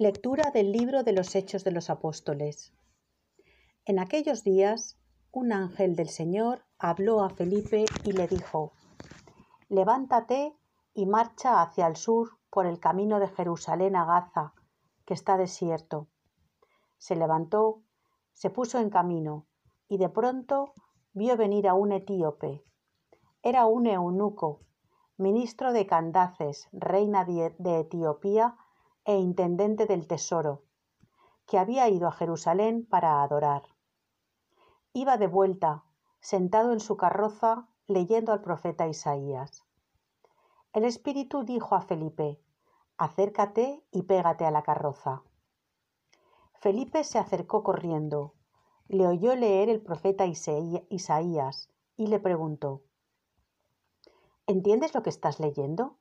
Lectura del libro de los Hechos de los Apóstoles. En aquellos días, un ángel del Señor habló a Felipe y le dijo, Levántate y marcha hacia el sur por el camino de Jerusalén a Gaza, que está desierto. Se levantó, se puso en camino, y de pronto vio venir a un etíope. Era un eunuco, ministro de Candaces, reina de Etiopía, e intendente del tesoro, que había ido a Jerusalén para adorar. Iba de vuelta, sentado en su carroza, leyendo al profeta Isaías. El Espíritu dijo a Felipe, acércate y pégate a la carroza. Felipe se acercó corriendo, le oyó leer el profeta Isaías y le preguntó, ¿Entiendes lo que estás leyendo?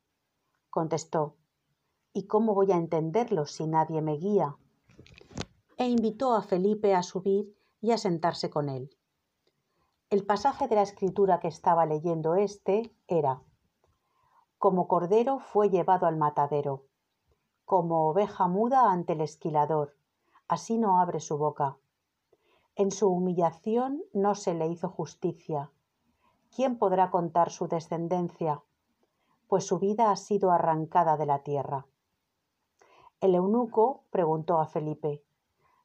Contestó, ¿Y cómo voy a entenderlo si nadie me guía? E invitó a Felipe a subir y a sentarse con él. El pasaje de la escritura que estaba leyendo éste era, Como cordero fue llevado al matadero, como oveja muda ante el esquilador, así no abre su boca. En su humillación no se le hizo justicia. ¿Quién podrá contar su descendencia? Pues su vida ha sido arrancada de la tierra. El eunuco preguntó a Felipe,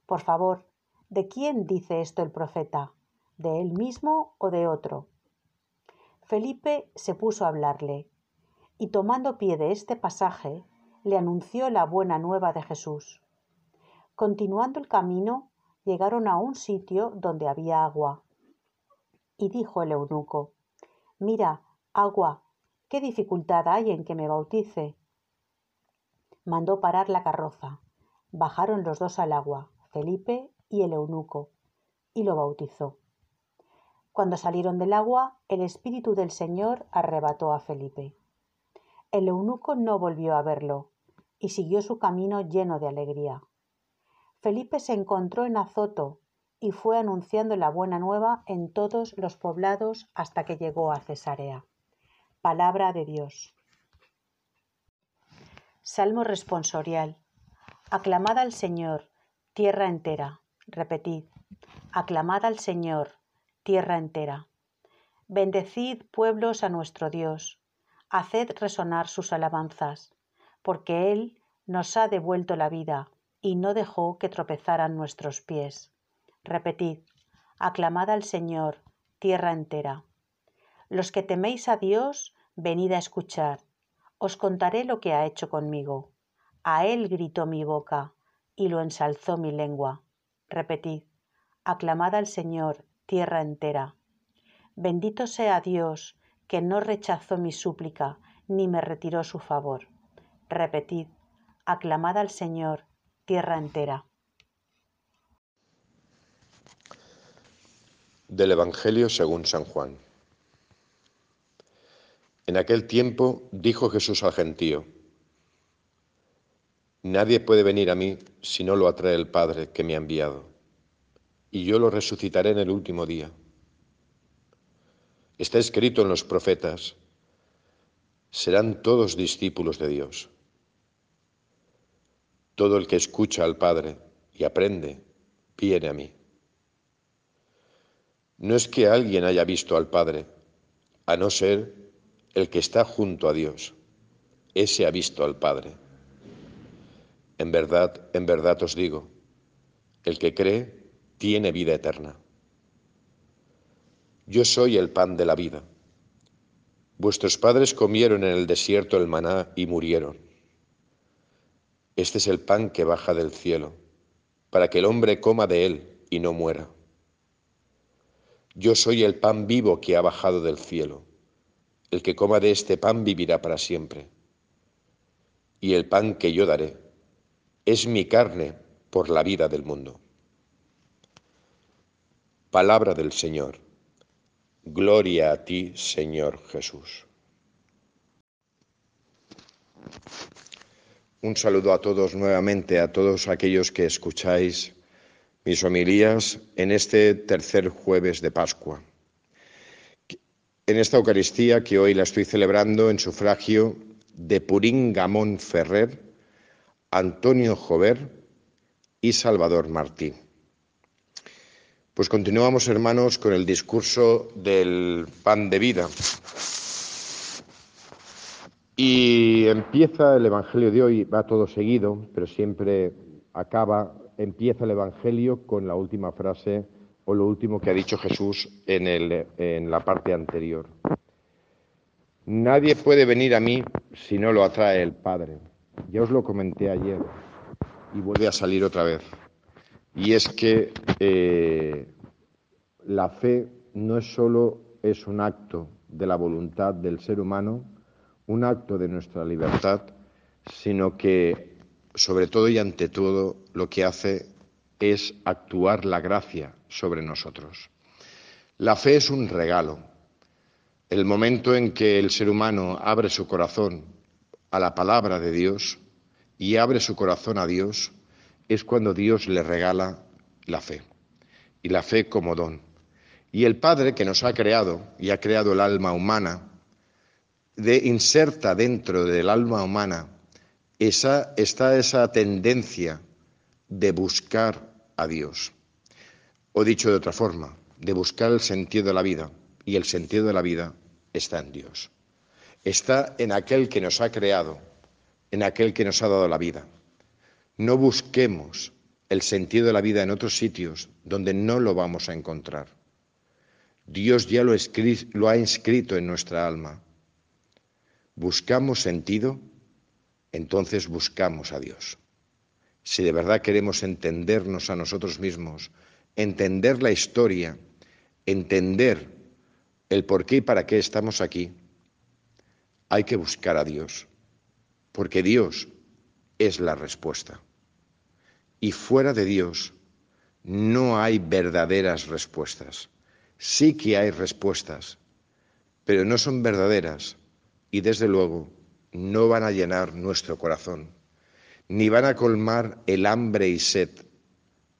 Por favor, ¿de quién dice esto el profeta? ¿De él mismo o de otro? Felipe se puso a hablarle, y tomando pie de este pasaje, le anunció la buena nueva de Jesús. Continuando el camino, llegaron a un sitio donde había agua. Y dijo el eunuco, Mira, agua, ¿qué dificultad hay en que me bautice? Mandó parar la carroza. Bajaron los dos al agua, Felipe y el eunuco, y lo bautizó. Cuando salieron del agua, el Espíritu del Señor arrebató a Felipe. El eunuco no volvió a verlo, y siguió su camino lleno de alegría. Felipe se encontró en Azoto y fue anunciando la buena nueva en todos los poblados hasta que llegó a Cesarea. Palabra de Dios. Salmo responsorial. Aclamad al Señor, tierra entera. Repetid. Aclamad al Señor, tierra entera. Bendecid pueblos a nuestro Dios. Haced resonar sus alabanzas, porque Él nos ha devuelto la vida y no dejó que tropezaran nuestros pies. Repetid. Aclamad al Señor, tierra entera. Los que teméis a Dios, venid a escuchar os contaré lo que ha hecho conmigo. A él gritó mi boca y lo ensalzó mi lengua. Repetid, aclamad al Señor, tierra entera. Bendito sea Dios, que no rechazó mi súplica, ni me retiró su favor. Repetid, aclamad al Señor, tierra entera. Del Evangelio según San Juan. En aquel tiempo dijo Jesús al gentío, Nadie puede venir a mí si no lo atrae el Padre que me ha enviado, y yo lo resucitaré en el último día. Está escrito en los profetas, serán todos discípulos de Dios. Todo el que escucha al Padre y aprende, viene a mí. No es que alguien haya visto al Padre, a no ser el que está junto a Dios, ese ha visto al Padre. En verdad, en verdad os digo, el que cree tiene vida eterna. Yo soy el pan de la vida. Vuestros padres comieron en el desierto el maná y murieron. Este es el pan que baja del cielo, para que el hombre coma de él y no muera. Yo soy el pan vivo que ha bajado del cielo. El que coma de este pan vivirá para siempre. Y el pan que yo daré es mi carne por la vida del mundo. Palabra del Señor. Gloria a ti, Señor Jesús. Un saludo a todos nuevamente, a todos aquellos que escucháis mis homilías en este tercer jueves de Pascua en esta Eucaristía que hoy la estoy celebrando en sufragio de Purín Gamón Ferrer, Antonio Jover y Salvador Martí. Pues continuamos, hermanos, con el discurso del pan de vida. Y empieza el Evangelio de hoy, va todo seguido, pero siempre acaba, empieza el Evangelio con la última frase o lo último que ha dicho Jesús en, la parte anterior. Nadie puede venir a mí si no lo atrae el Padre. Ya os lo comenté ayer y vuelve a salir otra vez. Y es que eh, la fe no es solo es un acto de la voluntad del ser humano, un acto de nuestra libertad, sino que sobre todo y ante todo lo que hace es actuar la gracia sobre nosotros. La fe es un regalo. El momento en que el ser humano abre su corazón a la palabra de Dios y abre su corazón a Dios, es cuando Dios le regala la fe. Y la fe como don. Y el Padre que nos ha creado y ha creado el alma humana, de, inserta dentro del alma humana esa, está esa tendencia de buscar a Dios. O dicho de otra forma, de buscar el sentido de la vida. Y el sentido de la vida está en Dios. Está en aquel que nos ha creado, en aquel que nos ha dado la vida. No busquemos el sentido de la vida en otros sitios donde no lo vamos a encontrar. Dios ya lo, lo ha inscrito en nuestra alma. Buscamos sentido, entonces buscamos a Dios. Si de verdad queremos entendernos a nosotros mismos, entender la historia, entender el por qué y para qué estamos aquí, hay que buscar a Dios, porque Dios es la respuesta. Y fuera de Dios no hay verdaderas respuestas. Sí que hay respuestas, pero no son verdaderas y desde luego no van a llenar nuestro corazón, ni van a colmar el hambre y sed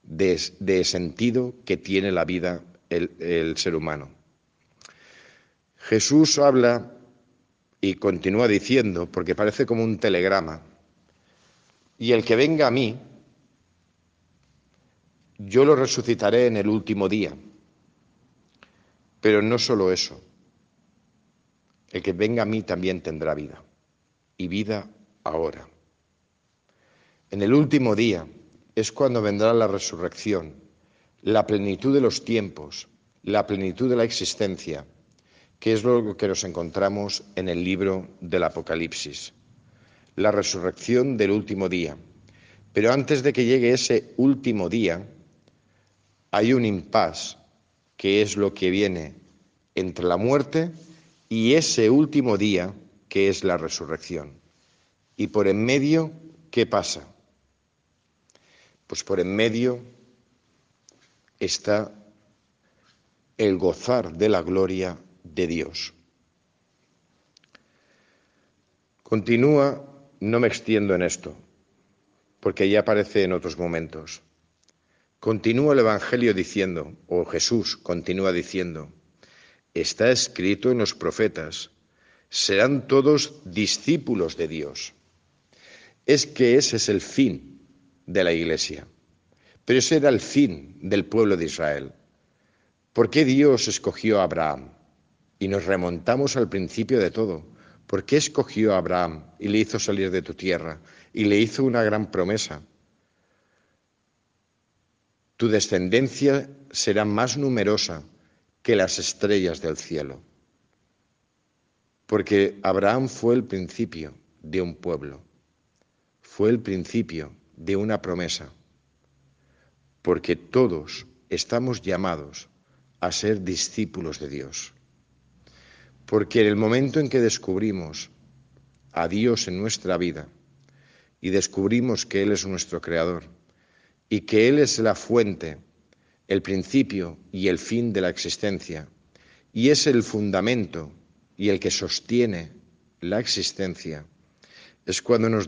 de, sentido que tiene la vida el, el ser humano. Jesús habla y continúa diciendo, porque parece como un telegrama, y el que venga a mí, yo lo resucitaré en el último día. Pero no solo eso, el que venga a mí también tendrá vida, y vida ahora. En el último día es cuando vendrá la resurrección, la plenitud de los tiempos, la plenitud de la existencia, que es lo que nos encontramos en el libro del Apocalipsis, la resurrección del último día. Pero antes de que llegue ese último día, hay un impas, que es lo que viene entre la muerte y ese último día que es la resurrección. Y por en medio, ¿qué pasa? Pues por en medio está el gozar de la gloria de Dios. Continúa, no me extiendo en esto, porque ya aparece en otros momentos. Continúa el Evangelio diciendo, o Jesús continúa diciendo, está escrito en los profetas, serán todos discípulos de Dios. Es que ese es el fin de la Iglesia, pero ese era el fin del pueblo de Israel. ¿Por qué Dios escogió a Abraham? Y nos remontamos al principio de todo. ¿Por qué escogió a Abraham y le hizo salir de tu tierra y le hizo una gran promesa? Tu descendencia será más numerosa que las estrellas del cielo. Porque Abraham fue el principio de un pueblo, fue el principio de una promesa, porque todos estamos llamados a ser discípulos de Dios. Porque en el momento en que descubrimos a Dios en nuestra vida y descubrimos que Él es nuestro Creador y que Él es la fuente el principio y el fin de la existencia, y es el fundamento y el que sostiene la existencia, es cuando nos,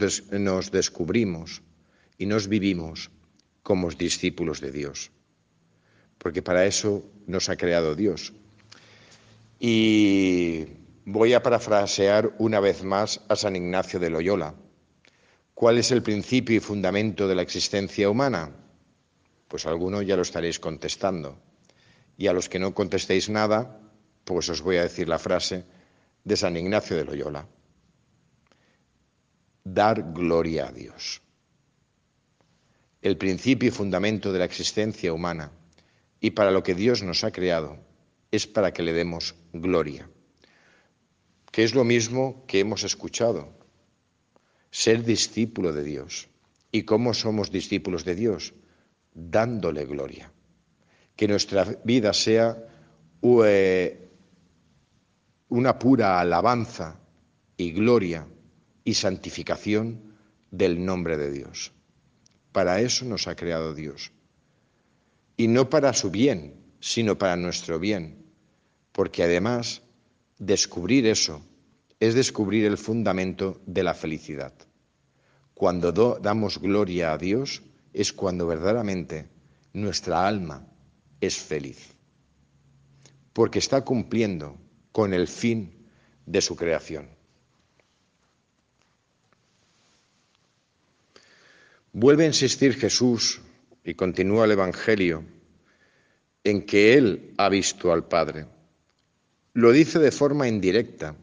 descubrimos y nos vivimos como discípulos de Dios, porque para eso nos ha creado Dios. Y voy a parafrasear una vez más a San Ignacio de Loyola, ¿Cuál es el principio y fundamento de la existencia humana? Pues algunos ya lo estaréis contestando. Y a los que no contestéis nada, pues os voy a decir la frase de San Ignacio de Loyola. Dar gloria a Dios. El principio y fundamento de la existencia humana y para lo que Dios nos ha creado es para que le demos gloria, que es lo mismo que hemos escuchado, ser discípulo de Dios. ¿Y cómo somos discípulos de Dios? Dándole gloria. Que nuestra vida sea una pura alabanza y gloria y santificación del nombre de Dios. Para eso nos ha creado Dios. Y no para su bien, sino para nuestro bien. Porque además, descubrir eso es descubrir el fundamento de la felicidad. Cuando damos gloria a Dios es cuando verdaderamente nuestra alma es feliz. Porque está cumpliendo con el fin de su creación. Vuelve a insistir Jesús y continúa el Evangelio en que Él ha visto al Padre. Lo dice de forma indirecta,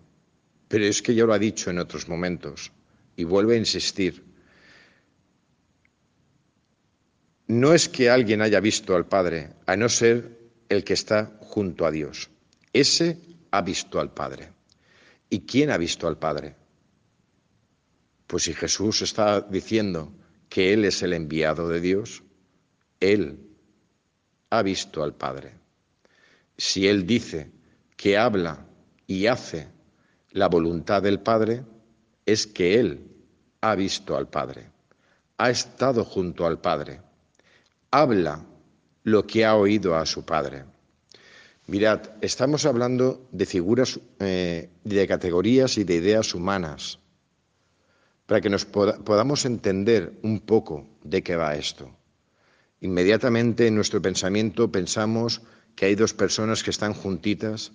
pero es que ya lo ha dicho en otros momentos y vuelve a insistir. No es que alguien haya visto al Padre, a no ser el que está junto a Dios. Ese ha visto al Padre. ¿Y quién ha visto al Padre? Pues si Jesús está diciendo que Él es el enviado de Dios, Él ha visto al Padre. Si Él dice que habla y hace la voluntad del Padre, es que Él ha visto al Padre, ha estado junto al Padre, habla lo que ha oído a su Padre. Mirad, estamos hablando de figuras, eh, de categorías y de ideas humanas, para que nos podamos entender un poco de qué va esto. Inmediatamente en nuestro pensamiento pensamos que hay dos personas que están juntitas.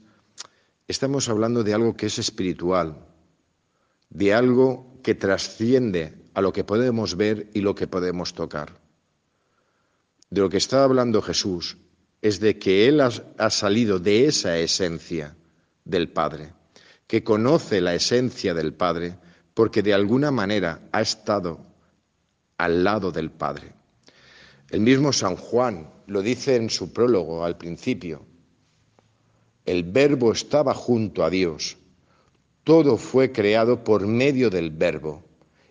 Estamos hablando de algo que es espiritual, de algo que trasciende a lo que podemos ver y lo que podemos tocar. De lo que está hablando Jesús es de que Él ha, salido de esa esencia del Padre, que conoce la esencia del Padre porque de alguna manera ha estado al lado del Padre. El mismo San Juan lo dice en su prólogo al principio. El verbo estaba junto a Dios. Todo fue creado por medio del verbo.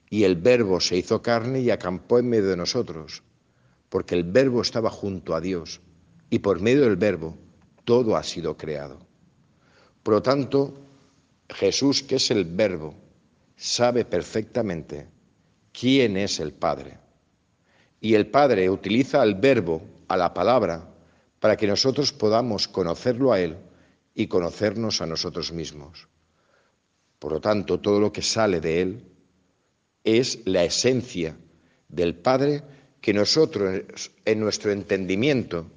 Y el verbo se hizo carne y acampó en medio de nosotros. Porque el verbo estaba junto a Dios y por medio del verbo todo ha sido creado. Por lo tanto, Jesús, que es el verbo, sabe perfectamente quién es el Padre. Y el Padre utiliza al verbo, a la palabra, para que nosotros podamos conocerlo a Él y conocernos a nosotros mismos. Por lo tanto, todo lo que sale de Él es la esencia del Padre que nosotros, en nuestro entendimiento,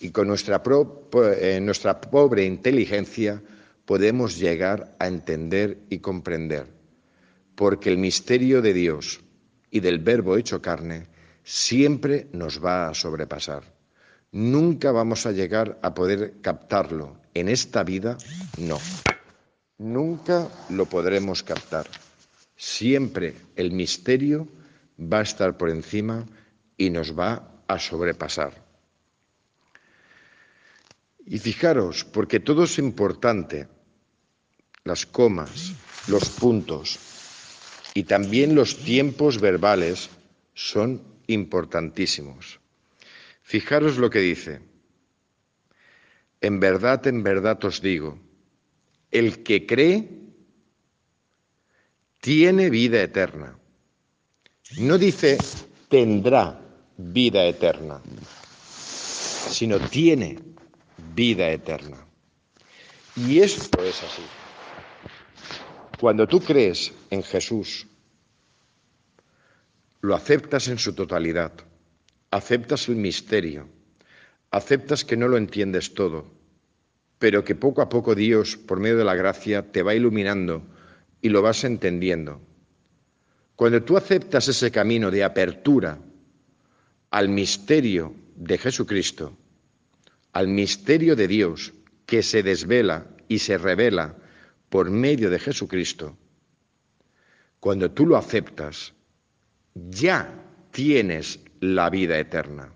y con nuestra, nuestra pobre inteligencia podemos llegar a entender y comprender, porque el misterio de Dios y del Verbo hecho carne siempre nos va a sobrepasar. Nunca vamos a llegar a poder captarlo. En esta vida, no. Nunca lo podremos captar. Siempre el misterio va a estar por encima y nos va a sobrepasar. Y fijaros, porque todo es importante, las comas, los puntos y también los tiempos verbales son importantísimos. Fijaros lo que dice. En verdad, en verdad os digo, el que cree tiene vida eterna. No dice tendrá vida eterna, sino tiene vida eterna. Y esto es así. Cuando tú crees en Jesús, lo aceptas en su totalidad, aceptas el misterio, aceptas que no lo entiendes todo, pero que poco a poco Dios, por medio de la gracia, te va iluminando y lo vas entendiendo. Cuando tú aceptas ese camino de apertura al misterio de Jesucristo, al misterio de Dios que se desvela y se revela por medio de Jesucristo, cuando tú lo aceptas, ya tienes la vida eterna.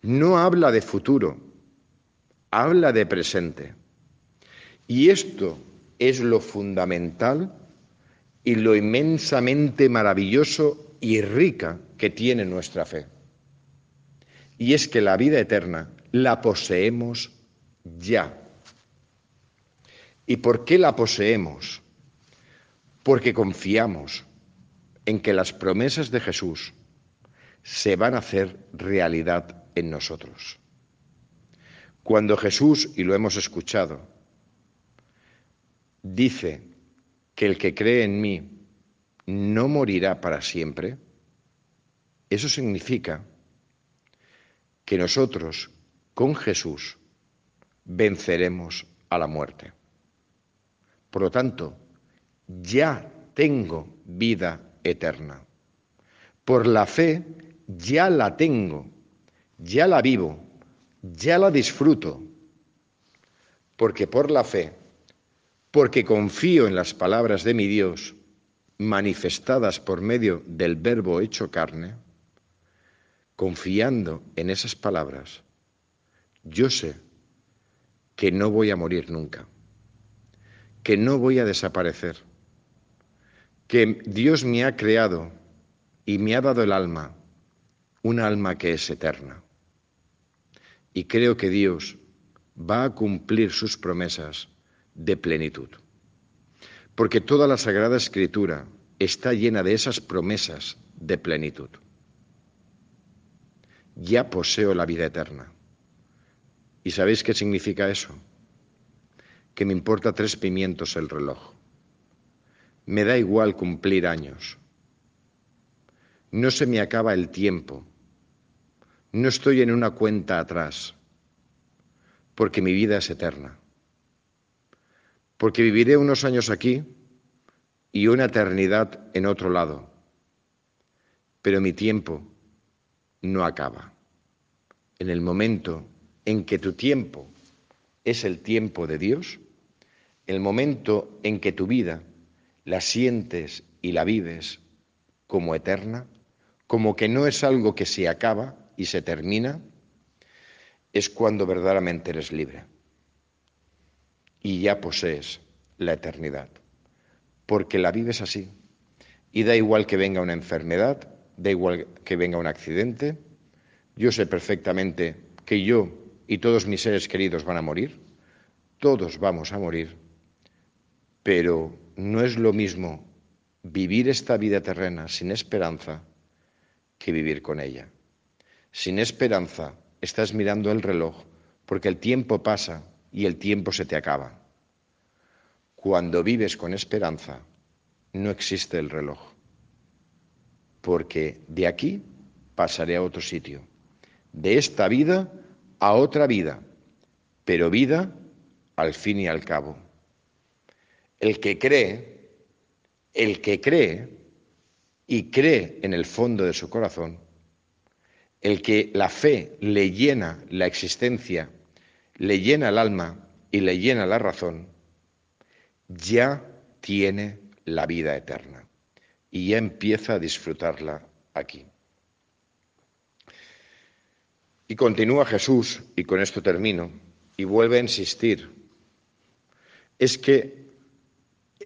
No habla de futuro, habla de presente. Y esto es lo fundamental y lo inmensamente maravilloso y rica que tiene nuestra fe. Y es que la vida eterna la poseemos ya. ¿Y por qué la poseemos? Porque confiamos en que las promesas de Jesús se van a hacer realidad en nosotros. Cuando Jesús, y lo hemos escuchado, dice que el que cree en mí no morirá para siempre, eso significa que nosotros con Jesús venceremos a la muerte. Por lo tanto, ya tengo vida eterna. Por la fe ya la tengo, ya la vivo, ya la disfruto. Porque por la fe, porque confío en las palabras de mi Dios, manifestadas por medio del verbo hecho carne, confiando en esas palabras, yo sé que no voy a morir nunca, que no voy a desaparecer, que Dios me ha creado y me ha dado el alma, un alma que es eterna. Y creo que Dios va a cumplir sus promesas de plenitud. Porque toda la Sagrada Escritura está llena de esas promesas de plenitud ya poseo la vida eterna. ¿Y sabéis qué significa eso? Que me importa tres pimientos el reloj. Me da igual cumplir años. No se me acaba el tiempo. No estoy en una cuenta atrás, porque mi vida es eterna. Porque viviré unos años aquí y una eternidad en otro lado. Pero mi tiempo no acaba. En el momento en que tu tiempo es el tiempo de Dios, el momento en que tu vida la sientes y la vives como eterna, como que no es algo que se acaba y se termina, es cuando verdaderamente eres libre y ya posees la eternidad, porque la vives así. Y da igual que venga una enfermedad, da igual que venga un accidente, yo sé perfectamente que yo y todos mis seres queridos van a morir, todos vamos a morir, pero no es lo mismo vivir esta vida terrena sin esperanza que vivir con ella. Sin esperanza estás mirando el reloj porque el tiempo pasa y el tiempo se te acaba. Cuando vives con esperanza, no existe el reloj porque de aquí pasaré a otro sitio, de esta vida a otra vida, pero vida al fin y al cabo. El que cree, el que cree y cree en el fondo de su corazón, el que la fe le llena la existencia, le llena el alma y le llena la razón, ya tiene la vida eterna y ya empieza a disfrutarla aquí. Y continúa Jesús, y con esto termino, y vuelve a insistir, es que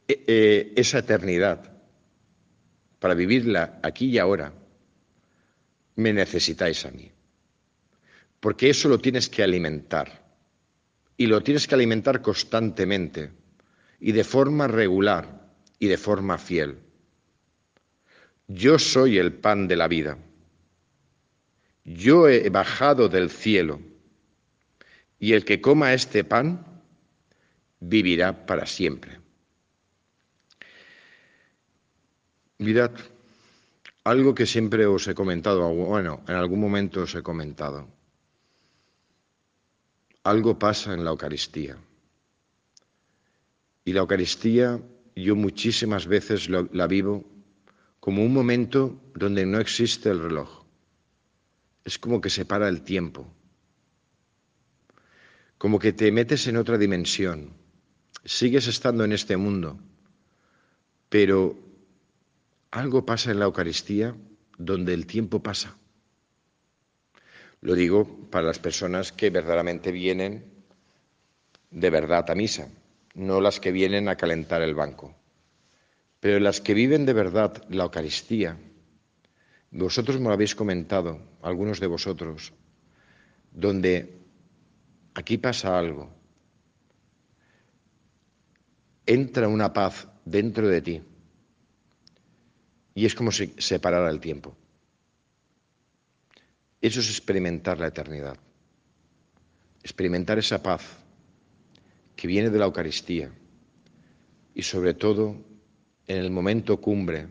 eh, eh, esa eternidad, para vivirla aquí y ahora, me necesitáis a mí. Porque eso lo tienes que alimentar. Y lo tienes que alimentar constantemente y de forma regular y de forma fiel. Yo soy el pan de la vida. Yo he bajado del cielo, y el que coma este pan vivirá para siempre. Mirad, algo que siempre os he comentado, bueno, en algún momento os he comentado. Algo pasa en la Eucaristía. Y la Eucaristía yo muchísimas veces la vivo como un momento donde no existe el reloj. Es como que se para el tiempo, como que te metes en otra dimensión. Sigues estando en este mundo, pero algo pasa en la Eucaristía donde el tiempo pasa. Lo digo para las personas que verdaderamente vienen de verdad a misa, no las que vienen a calentar el banco. Pero las que viven de verdad la Eucaristía, vosotros me lo habéis comentado, algunos de vosotros, donde aquí pasa algo. Entra una paz dentro de ti y es como si separara el tiempo. Eso es experimentar la eternidad. Experimentar esa paz que viene de la Eucaristía y sobre todo en el momento cumbre,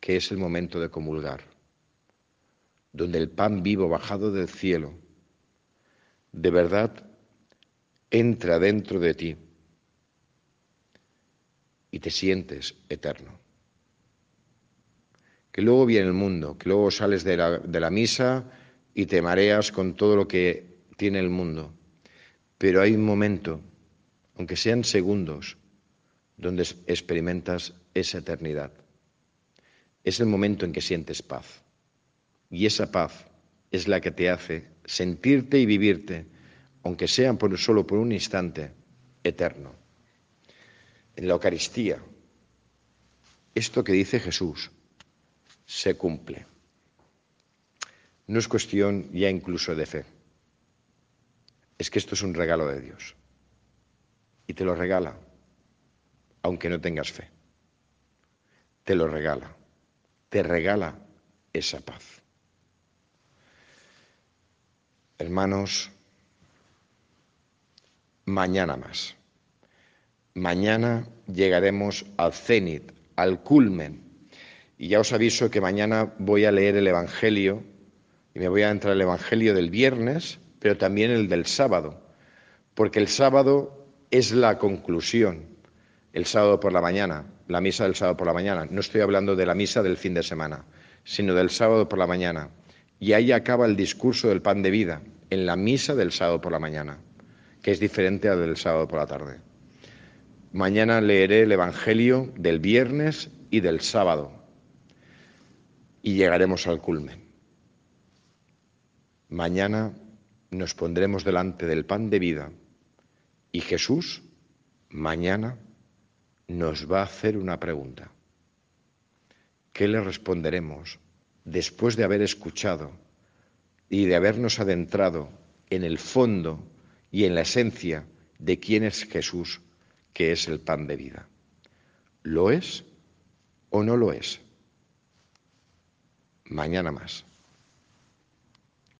que es el momento de comulgar, donde el pan vivo bajado del cielo de verdad entra dentro de ti y te sientes eterno. Que luego viene el mundo, que luego sales de la, misa y te mareas con todo lo que tiene el mundo. Pero hay un momento, aunque sean segundos, donde experimentas esa eternidad. Es el momento en que sientes paz. Y esa paz es la que te hace sentirte y vivirte, aunque sea por, solo por un instante, eterno. En la Eucaristía, esto que dice Jesús se cumple no es cuestión ya incluso de fe. Es que esto es un regalo de Dios. Y te lo regala, aunque no tengas fe. Te lo regala. Te regala esa paz. Hermanos, mañana más. Mañana llegaremos al cenit, al culmen. Y ya os aviso que mañana voy a leer el Evangelio y me voy a entrar al Evangelio del viernes, pero también el del sábado, porque el sábado es la conclusión, el sábado por la mañana, la misa del sábado por la mañana. No estoy hablando de la misa del fin de semana, sino del sábado por la mañana. Y ahí acaba el discurso del pan de vida, en la misa del sábado por la mañana, que es diferente al del sábado por la tarde. Mañana leeré el Evangelio del viernes y del sábado y llegaremos al culmen. Mañana nos pondremos delante del pan de vida y Jesús mañana nos va a hacer una pregunta. ¿Qué le responderemos después de haber escuchado y de habernos adentrado en el fondo y en la esencia de quién es Jesús, que es el pan de vida? ¿Lo es o no lo es? Mañana más.